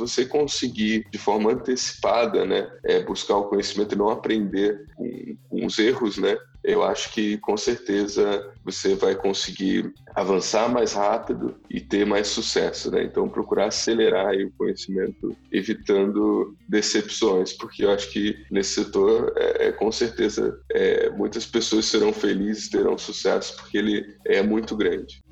você conseguir de forma antecipada, né, é, buscar o conhecimento e não aprender com, com os erros, né, eu acho que com certeza você vai conseguir avançar mais rápido e ter mais sucesso, né? Então procurar acelerar o conhecimento, evitando decepções, porque eu acho que nesse setor, é, é, com certeza, é, muitas pessoas serão felizes, terão sucesso, porque ele é muito grande.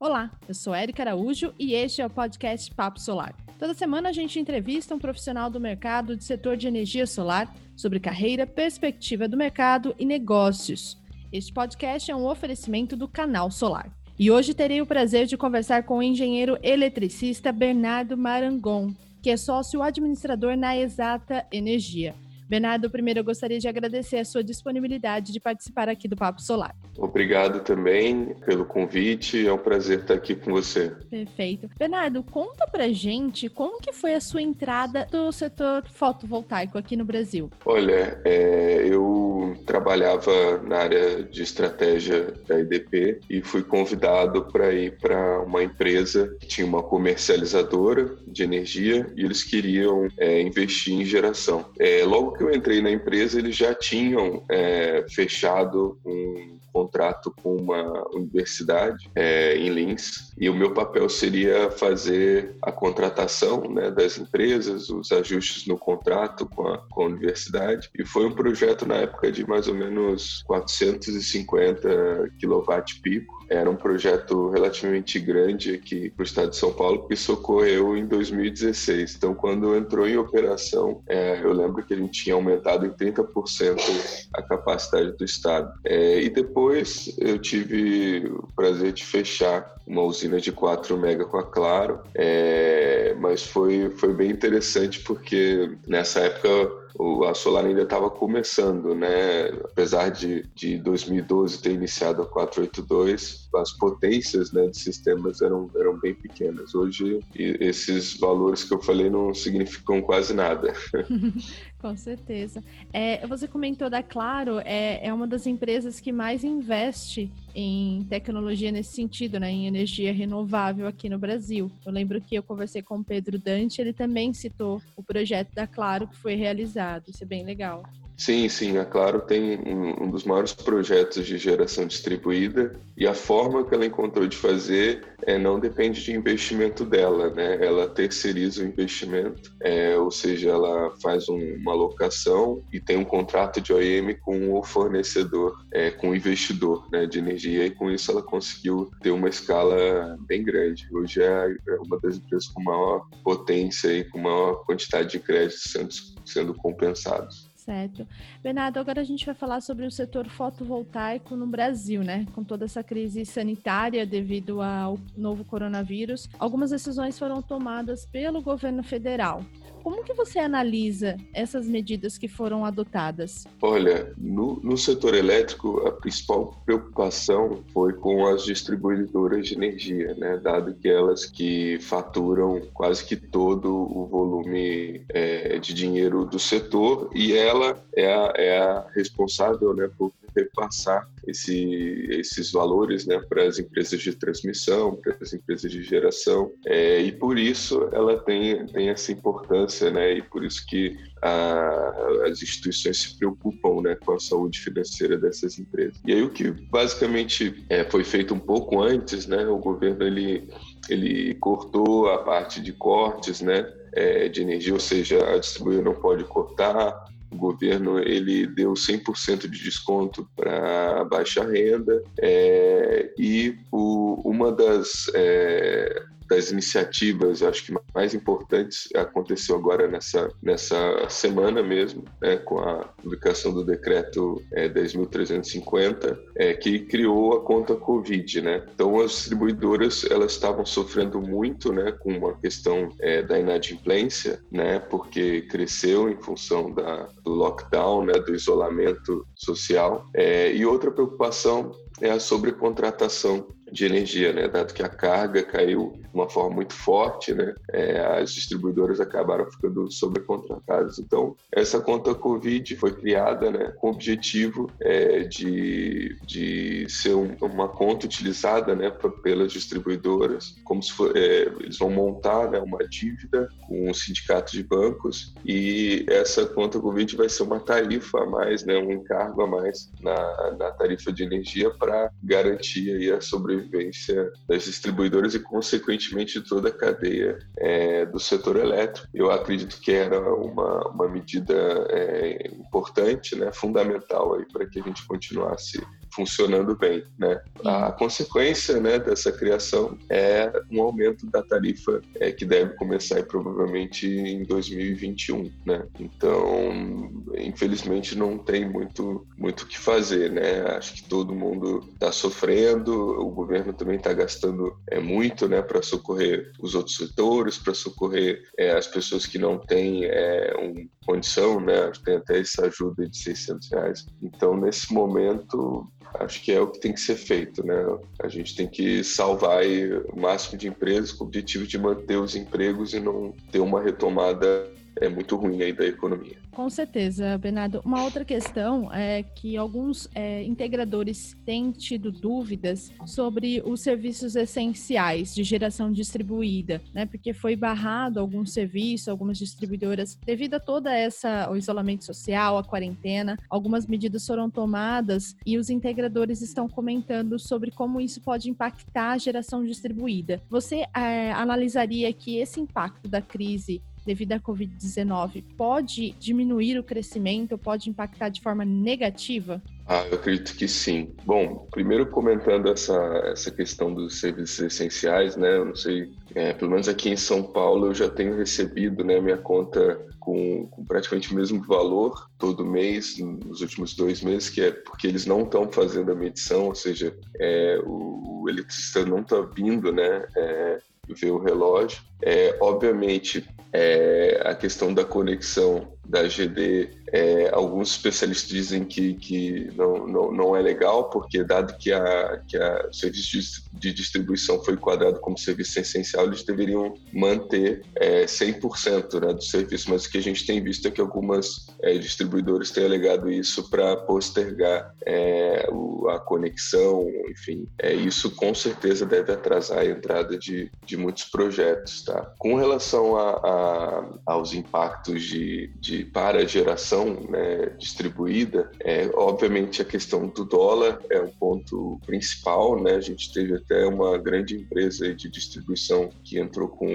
Olá, eu sou Érica Araújo e este é o podcast Papo Solar. Toda semana a gente entrevista um profissional do mercado do setor de energia solar sobre carreira, perspectiva do mercado e negócios. Este podcast é um oferecimento do Canal Solar. E hoje terei o prazer de conversar com o engenheiro eletricista Bernardo Marangon, que é sócio administrador na Exata Energia. Bernardo, primeiro eu gostaria de agradecer a sua disponibilidade de participar aqui do Papo Solar. Obrigado também pelo convite, é um prazer estar aqui com você. Perfeito. Bernardo, conta pra gente como que foi a sua entrada do setor fotovoltaico aqui no Brasil. Olha, é, eu trabalhava na área de estratégia da IDP e fui convidado para ir para uma empresa que tinha uma comercializadora de energia e eles queriam é, investir em geração. É, logo que eu entrei na empresa, eles já tinham é, fechado um contrato com uma universidade é, em Linz e o meu papel seria fazer a contratação né, das empresas, os ajustes no contrato com a, com a universidade e foi um projeto na época de mais ou menos 450 kW-pico era um projeto relativamente grande aqui para o estado de São Paulo, que socorreu em 2016. Então, quando entrou em operação, é, eu lembro que a gente tinha aumentado em 30% a capacidade do estado. É, e depois eu tive o prazer de fechar uma usina de 4 mega com a Claro, é, mas foi, foi bem interessante porque nessa época a Solar ainda estava começando, né? Apesar de, de 2012 ter iniciado a 482, as potências né, de sistemas eram, eram bem pequenas. Hoje, esses valores que eu falei não significam quase nada. Com certeza. É, você comentou da Claro, é, é uma das empresas que mais investe em tecnologia nesse sentido, né, em energia renovável aqui no Brasil. Eu lembro que eu conversei com o Pedro Dante, ele também citou o projeto da Claro que foi realizado. Isso é bem legal. Sim, sim, a Claro tem um, um, dos maiores projetos de geração distribuída e a forma que ela encontrou de fazer é, não depende de investimento dela, né? Ela terceiriza o investimento, é, ou seja, ela faz um, uma locação e tem um contrato de OEM com o fornecedor, é, com o investidor né, de energia e com isso ela conseguiu ter uma escala bem grande. Hoje é, é uma das empresas com maior potência e com maior quantidade de créditos sendo, sendo compensados. Certo. Bernardo, agora a gente vai falar sobre o setor fotovoltaico no Brasil, né? Com toda essa crise sanitária devido ao novo coronavírus, algumas decisões foram tomadas pelo governo federal. Como que você analisa essas medidas que foram adotadas? Olha, no, no setor elétrico, a principal preocupação foi com as distribuidoras de energia, né? Dado que elas que faturam quase que todo o volume é, de dinheiro do setor e ela é a, é a responsável, né, por repassar esse, esses valores né, para as empresas de transmissão, para as empresas de geração, é, e por isso ela tem, tem essa importância, né, e por isso que a, as instituições se preocupam né, com a saúde financeira dessas empresas. E aí o que basicamente é, foi feito um pouco antes, né, o governo ele, ele cortou a parte de cortes, né, é, de energia, ou seja, a distribuidora não pode cortar, o governo ele deu 100% de desconto para baixa renda é, e o, uma das é, das iniciativas, acho que mais importantes, aconteceu agora nessa, nessa semana mesmo, né, com a publicação do decreto é, 10.350, é, que criou a conta Covid. Né? Então, as distribuidoras elas estavam sofrendo muito né, com uma questão é, da inadimplência, né, porque cresceu em função da, do lockdown, né, do isolamento social. É, e outra preocupação é a sobrecontratação de energia, né? Dado que a carga caiu de uma forma muito forte, né? É, as distribuidoras acabaram ficando sobrecontratadas. Então, essa conta Covid foi criada, né? Com o objetivo é, de, de ser um, uma conta utilizada, né? Pelas distribuidoras, como se for, é, eles vão montar né, uma dívida com o sindicato de bancos e essa conta Covid vai ser uma tarifa a mais, né? Um encargo a mais na, na tarifa de energia para garantir aí a sobrevivência das distribuidoras e, consequentemente, de toda a cadeia é, do setor elétrico. Eu acredito que era uma, uma medida é, importante, né, fundamental para que a gente continuasse funcionando bem, né? A consequência, né, dessa criação é um aumento da tarifa é, que deve começar provavelmente em 2021, né? Então, infelizmente não tem muito muito o que fazer, né? Acho que todo mundo está sofrendo, o governo também está gastando é muito, né, para socorrer os outros setores, para socorrer é, as pessoas que não têm é, um condição, né? Tem até essa ajuda de 600 reais. Então, nesse momento, acho que é o que tem que ser feito, né? A gente tem que salvar o máximo de empresas com o objetivo de manter os empregos e não ter uma retomada é muito ruim aí da economia. Com certeza, Bernardo. Uma outra questão é que alguns é, integradores têm tido dúvidas sobre os serviços essenciais de geração distribuída, né? Porque foi barrado algum serviço, algumas distribuidoras, devido a toda essa o isolamento social, a quarentena, algumas medidas foram tomadas e os integradores estão comentando sobre como isso pode impactar a geração distribuída. Você é, analisaria que esse impacto da crise devido à Covid-19 pode diminuir o crescimento, pode impactar de forma negativa? Ah, eu acredito que sim. Bom, primeiro comentando essa, essa questão dos serviços essenciais, né? Eu não sei, é, pelo menos aqui em São Paulo eu já tenho recebido né, minha conta com, com, praticamente o mesmo valor todo mês, nos últimos dois meses, que é porque eles não estão fazendo a medição, ou seja, é, o, o eletricista não está vindo né, é, ver o relógio. É, obviamente, é, a questão da conexão da GD é, alguns especialistas dizem que, que não, não, não, é legal, porque dado que, a, que a, serviço de distribuição foi enquadrado como serviço essencial, eles deveriam manter é, 100% né, do serviço. Mas o que a gente tem visto é que algumas é, distribuidores têm alegado isso para postergar é, o, a conexão, enfim. É, isso com certeza deve atrasar a entrada de, de muitos projetos. Tá? Com relação a, a, aos impactos de, de, para a geração, né, distribuída, é, obviamente a questão do dólar é um ponto principal. Né? A gente teve até uma grande empresa de distribuição que entrou com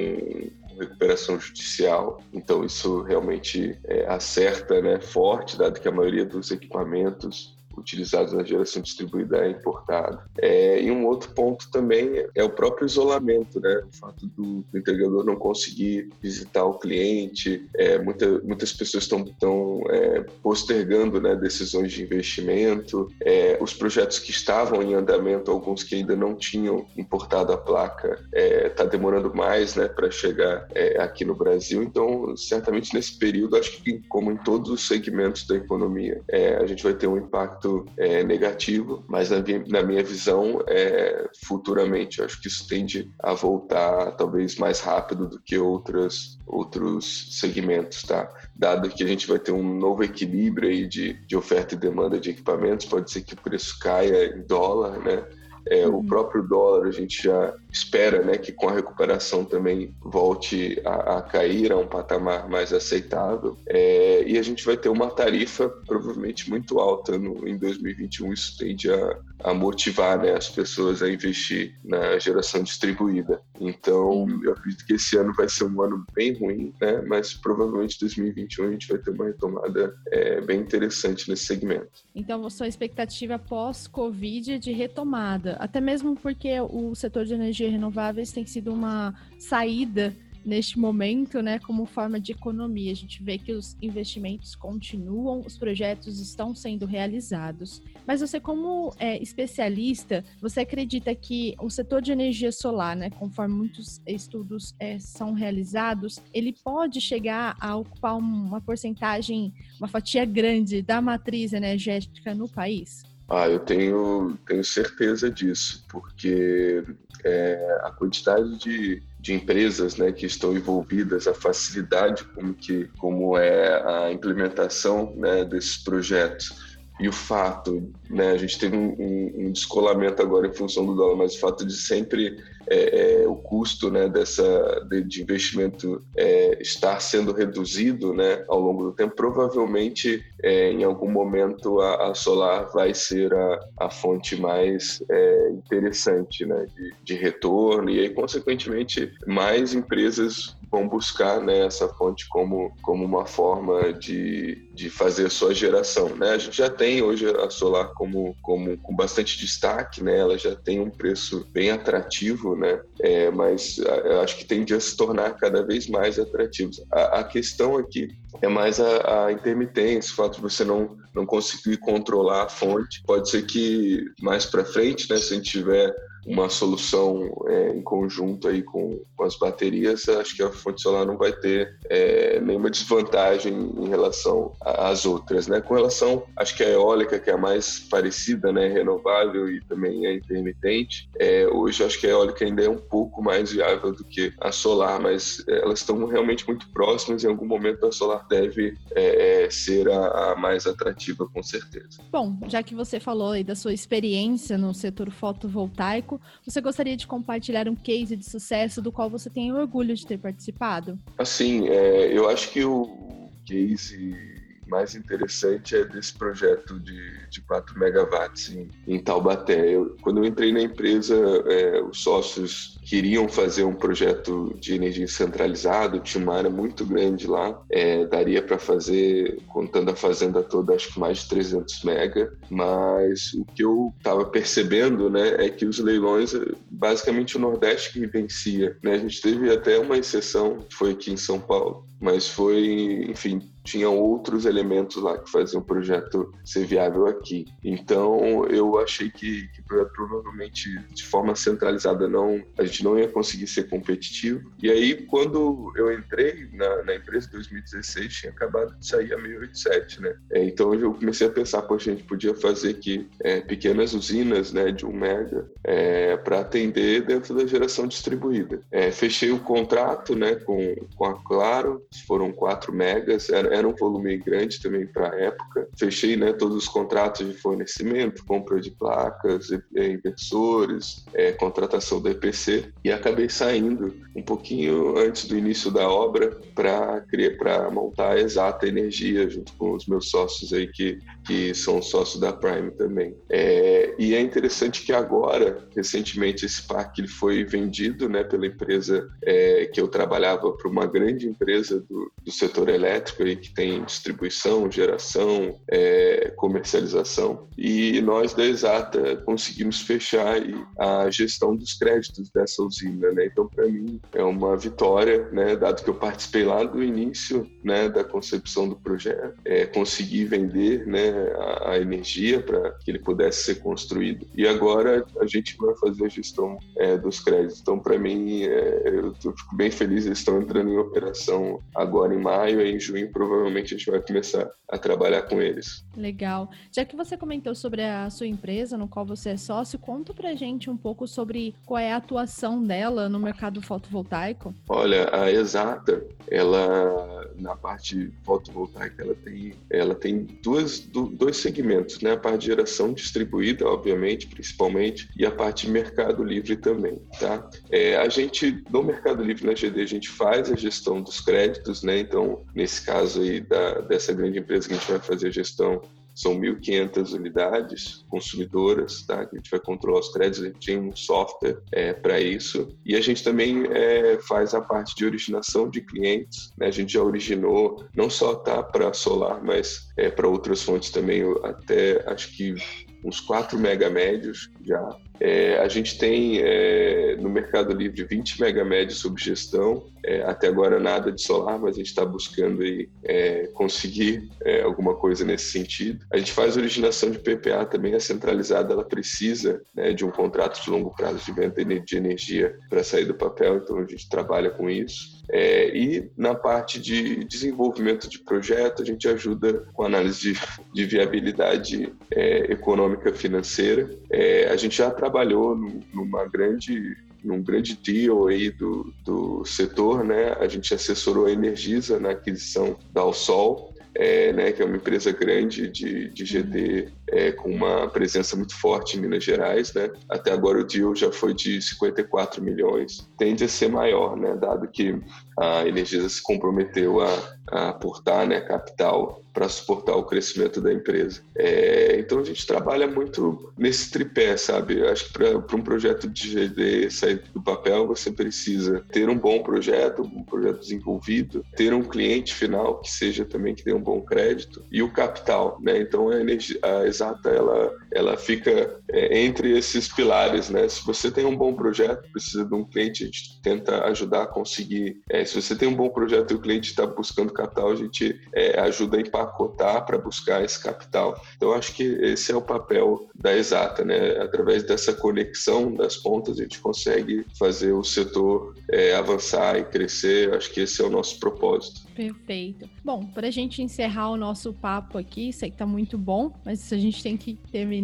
recuperação judicial. Então isso realmente é, acerta né, forte, dado que a maioria dos equipamentos utilizados na geração distribuída é importado. É, e um outro ponto também é o próprio isolamento, né? O fato do, do entregador não conseguir visitar o cliente. É, muita, muitas pessoas estão é, postergando né, decisões de investimento. É, os projetos que estavam em andamento, alguns que ainda não tinham importado a placa, está é, demorando mais né, para chegar é, aqui no Brasil. Então, certamente nesse período, acho que como em todos os segmentos da economia, a gente vai ter um impacto impacto é, negativo, mas na, na minha visão, é, futuramente, eu acho que isso tende a voltar talvez mais rápido do que outras, outros segmentos, tá? Dado que a gente vai ter um novo equilíbrio aí de, de oferta e demanda de equipamentos, pode ser que o preço caia em dólar, né? É, uhum. O próprio dólar a gente já espera né, que com a recuperação também volte a, a cair a um patamar mais aceitável. É, e a gente vai ter uma tarifa provavelmente muito alta no, em 2021. Isso tende a, a motivar né, as pessoas a investir na geração distribuída. Então, eu acredito que esse ano vai ser um ano bem ruim, né, mas provavelmente 2021 a gente vai ter uma retomada é, bem interessante nesse segmento. Então, sua expectativa pós-Covid é de retomada. Até mesmo porque o setor de energia renováveis tem sido uma saída neste momento, né, como forma de economia. A gente vê que os investimentos continuam, os projetos estão sendo realizados. Mas você, como é, especialista, você acredita que o setor de energia solar, né, conforme muitos estudos é, são realizados, ele pode chegar a ocupar uma porcentagem, uma fatia grande da matriz energética no país? Ah, eu tenho, tenho certeza disso, porque é, a quantidade de, de empresas né, que estão envolvidas, a facilidade como, que, como é a implementação né, desses projetos e o fato, né, a gente teve um, um, um, descolamento agora em função do dólar, mas o fato de sempre é, é, o custo né, dessa, de, de investimento é, estar sendo reduzido né, ao longo do tempo, provavelmente é, em algum momento a, a, solar vai ser a, a fonte mais é, interessante né, de, de retorno e aí, consequentemente, mais empresas vão buscar né, essa fonte como, como uma forma de, de fazer sua geração. Né? A gente já tem hoje a solar como, como com bastante destaque, né? ela já tem um preço bem atrativo, né? É, mas eu acho que tende a se tornar cada vez mais atrativos. A, a questão aqui é mais a, a intermitência, o fato de você não, não conseguir controlar a fonte. Pode ser que mais para frente, né, se a gente tiver uma solução é, em conjunto aí com, com, as baterias, acho que a fonte solar não vai ter é, nenhuma desvantagem em relação às outras, né? Com relação, acho que a eólica que é a mais parecida, né, renovável e também é intermitente, é, hoje acho que a eólica ainda é um pouco mais viável do que a solar, mas é, elas estão realmente muito próximas e em algum momento a solar deve é, é, ser a, a mais atrativa, com certeza. Bom, já que você falou aí da sua experiência no setor fotovoltaico, você gostaria de compartilhar um case de sucesso do qual você tem orgulho de ter participado? Assim, é, eu acho que o case mais interessante é desse projeto de, de 4 megawatts em, em Taubaté. Eu, quando eu entrei na empresa, é, os sócios queriam fazer um projeto de energia centralizado, tinha uma área muito grande lá, é, daria para fazer, contando a fazenda toda, acho que mais de 300 mega, mas o que eu estava percebendo né, é que os leilões, basicamente o Nordeste que vencia. Né? A gente teve até uma exceção, foi aqui em São Paulo, mas foi, enfim, tinham outros elementos lá que faziam o projeto ser viável aqui. Então, eu achei que, que provavelmente de forma centralizada não a gente não ia conseguir ser competitivo. E aí, quando eu entrei na, na empresa em 2016, tinha acabado de sair a 687, né? É, então, eu comecei a pensar, poxa, a gente podia fazer aqui é, pequenas usinas, né, de um mega, é, para atender dentro da geração distribuída. É, fechei o contrato, né, com, com a Claro, foram 4 megas, era, era um volume grande também para a época. Fechei né, todos os contratos de fornecimento, compra de placas, inversores, é, contratação do EPC e acabei saindo um pouquinho antes do início da obra para montar a Exata Energia junto com os meus sócios aí que, que são sócios da Prime também. É, e é interessante que agora, recentemente, esse parque ele foi vendido né, pela empresa é, que eu trabalhava para uma grande empresa do, do setor elétrico aí, que tem distribuição, geração, é, comercialização. E nós da Exata conseguimos fechar a gestão dos créditos dessa usina. Né? Então, para mim, é uma vitória, né? dado que eu participei lá do início né, da concepção do projeto, é, consegui vender né, a, a energia para que ele pudesse ser construído. E agora a gente vai fazer a gestão é, dos créditos. Então, para mim, é, eu, eu fico bem feliz, eles estão entrando em operação agora em maio e em junho provavelmente a gente vai começar a trabalhar com eles. Legal. Já que você comentou sobre a sua empresa, no qual você é sócio, conta pra gente um pouco sobre qual é a atuação dela no mercado fotovoltaico. Olha, a Exata, ela na parte fotovoltaica, ela tem, ela tem duas, dois segmentos, né? A parte de geração distribuída, obviamente, principalmente, e a parte de mercado livre também, tá? É, a gente, no Mercado Livre, na GD, a gente faz a gestão dos créditos, né? Então, nesse caso aí da, dessa grande empresa que a gente vai fazer a gestão são 1.500 unidades consumidoras, tá? Que a gente vai controlar os créditos, a gente tem um software é, para isso. E a gente também é, faz a parte de originação de clientes. Né? A gente já originou, não só tá para solar, mas é, para outras fontes também, até acho que uns 4 mega médios já É, a gente tem é, no Mercado Livre 20 megamédios sob gestão, é, até agora nada de solar, mas a gente está buscando aí, é, conseguir é, alguma coisa nesse sentido. A gente faz originação de PPA também, a centralizada ela precisa né, de um contrato de longo prazo de venda de energia para sair do papel, então a gente trabalha com isso. É, e na parte de desenvolvimento de projeto, a gente ajuda com análise de, de viabilidade é, econômica financeira. É, a gente já trabalhou numa grande num grande deal aí do, do setor, né? A gente assessorou a Energisa na aquisição da Alsol, é, né, que é uma empresa grande de, de GD é, com uma presença muito forte em Minas Gerais. Né? Até agora o deal já foi de 54 milhões. Tende a ser maior, né, dado que a Energisa se comprometeu a, aportar né, capital para suportar o crescimento da empresa. É, então a gente trabalha muito nesse tripé, sabe? Eu acho que para um projeto de GD sair do papel, você precisa ter um bom projeto, um projeto desenvolvido, ter um cliente final que seja também que dê um bom crédito e o capital, né? Então a, energia, a exata ela ela fica é, entre esses pilares, né? Se você tem um bom projeto, precisa de um cliente, a gente tenta ajudar a conseguir. É, se você tem um bom projeto e o cliente está buscando capital, a gente é, ajuda a empacotar para buscar esse capital. Então, acho que esse é o papel da Exata, né? Através dessa conexão das pontas, a gente consegue fazer o setor é, avançar e crescer. Acho que esse é o nosso propósito. Perfeito. Bom, para a gente encerrar o nosso papo aqui, sei que está muito bom, mas a gente tem que terminar.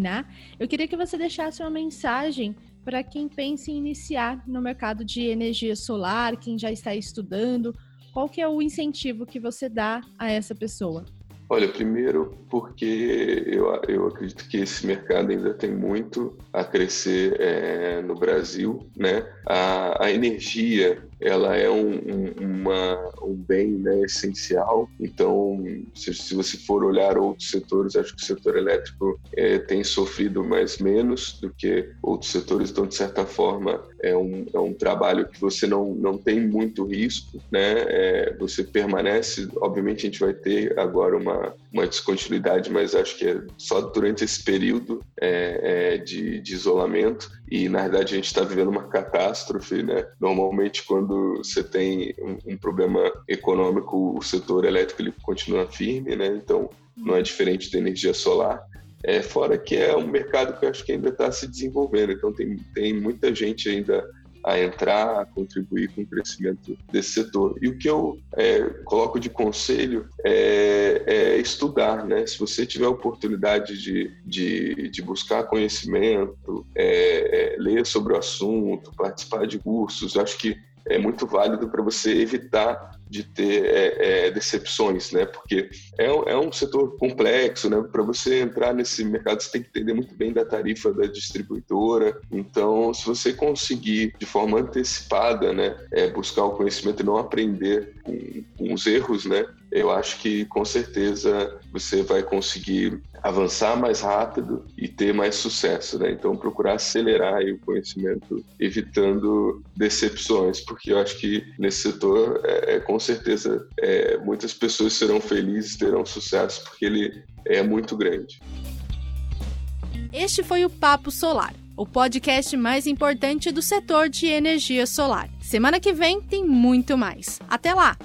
Eu queria que você deixasse uma mensagem para quem pensa em iniciar no mercado de energia solar, quem já está estudando, qual que é o incentivo que você dá a essa pessoa? Olha, primeiro porque eu, eu acredito que esse mercado ainda tem muito a crescer é, no Brasil, né? A, a energia ela é um, um, uma, um bem né, essencial. Então, se, se, você for olhar outros setores, acho que o setor elétrico é, tem sofrido mais menos do que outros setores. Então, de certa forma, é um, é um trabalho que você não, não tem muito risco, né? É, você permanece. Obviamente, a gente vai ter agora uma, uma descontinuidade, mas acho que é só durante esse período é, é de, de isolamento. E, na verdade, a gente está vivendo uma catástrofe, né? Normalmente, quando você tem um, um, problema econômico, o setor elétrico ele continua firme, né? Então não é diferente da energia solar. É, fora que é um mercado que eu acho que ainda está se desenvolvendo, então tem, tem muita gente ainda a entrar, a contribuir com o crescimento desse setor. E o que eu é, coloco de conselho é, é, estudar, né? Se você tiver a oportunidade de, de, de buscar conhecimento, é, é ler sobre o assunto, participar de cursos, acho que é muito válido para você evitar de ter é, é, decepções, né? Porque é, é um setor complexo, né? Para você entrar nesse mercado, você tem que entender muito bem da tarifa da distribuidora. Então, se você conseguir de forma antecipada, né, é, buscar o conhecimento e não aprender com, com os erros, né? Eu acho que com certeza você vai conseguir avançar mais rápido e ter mais sucesso, né? Então procurar acelerar o conhecimento, evitando decepções, porque eu acho que nesse setor, é, é, com certeza, é, muitas pessoas serão felizes, terão sucesso, porque ele é muito grande. Este foi o Papo Solar, o podcast mais importante do setor de energia solar. Semana que vem tem muito mais. Até lá!